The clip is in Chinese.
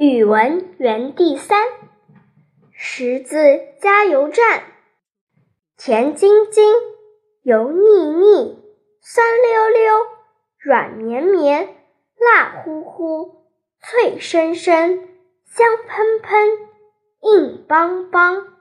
语文园地三，识字加油站，甜津津，油腻腻，酸溜溜，软绵绵，辣乎乎，脆生生，香喷喷，硬邦邦。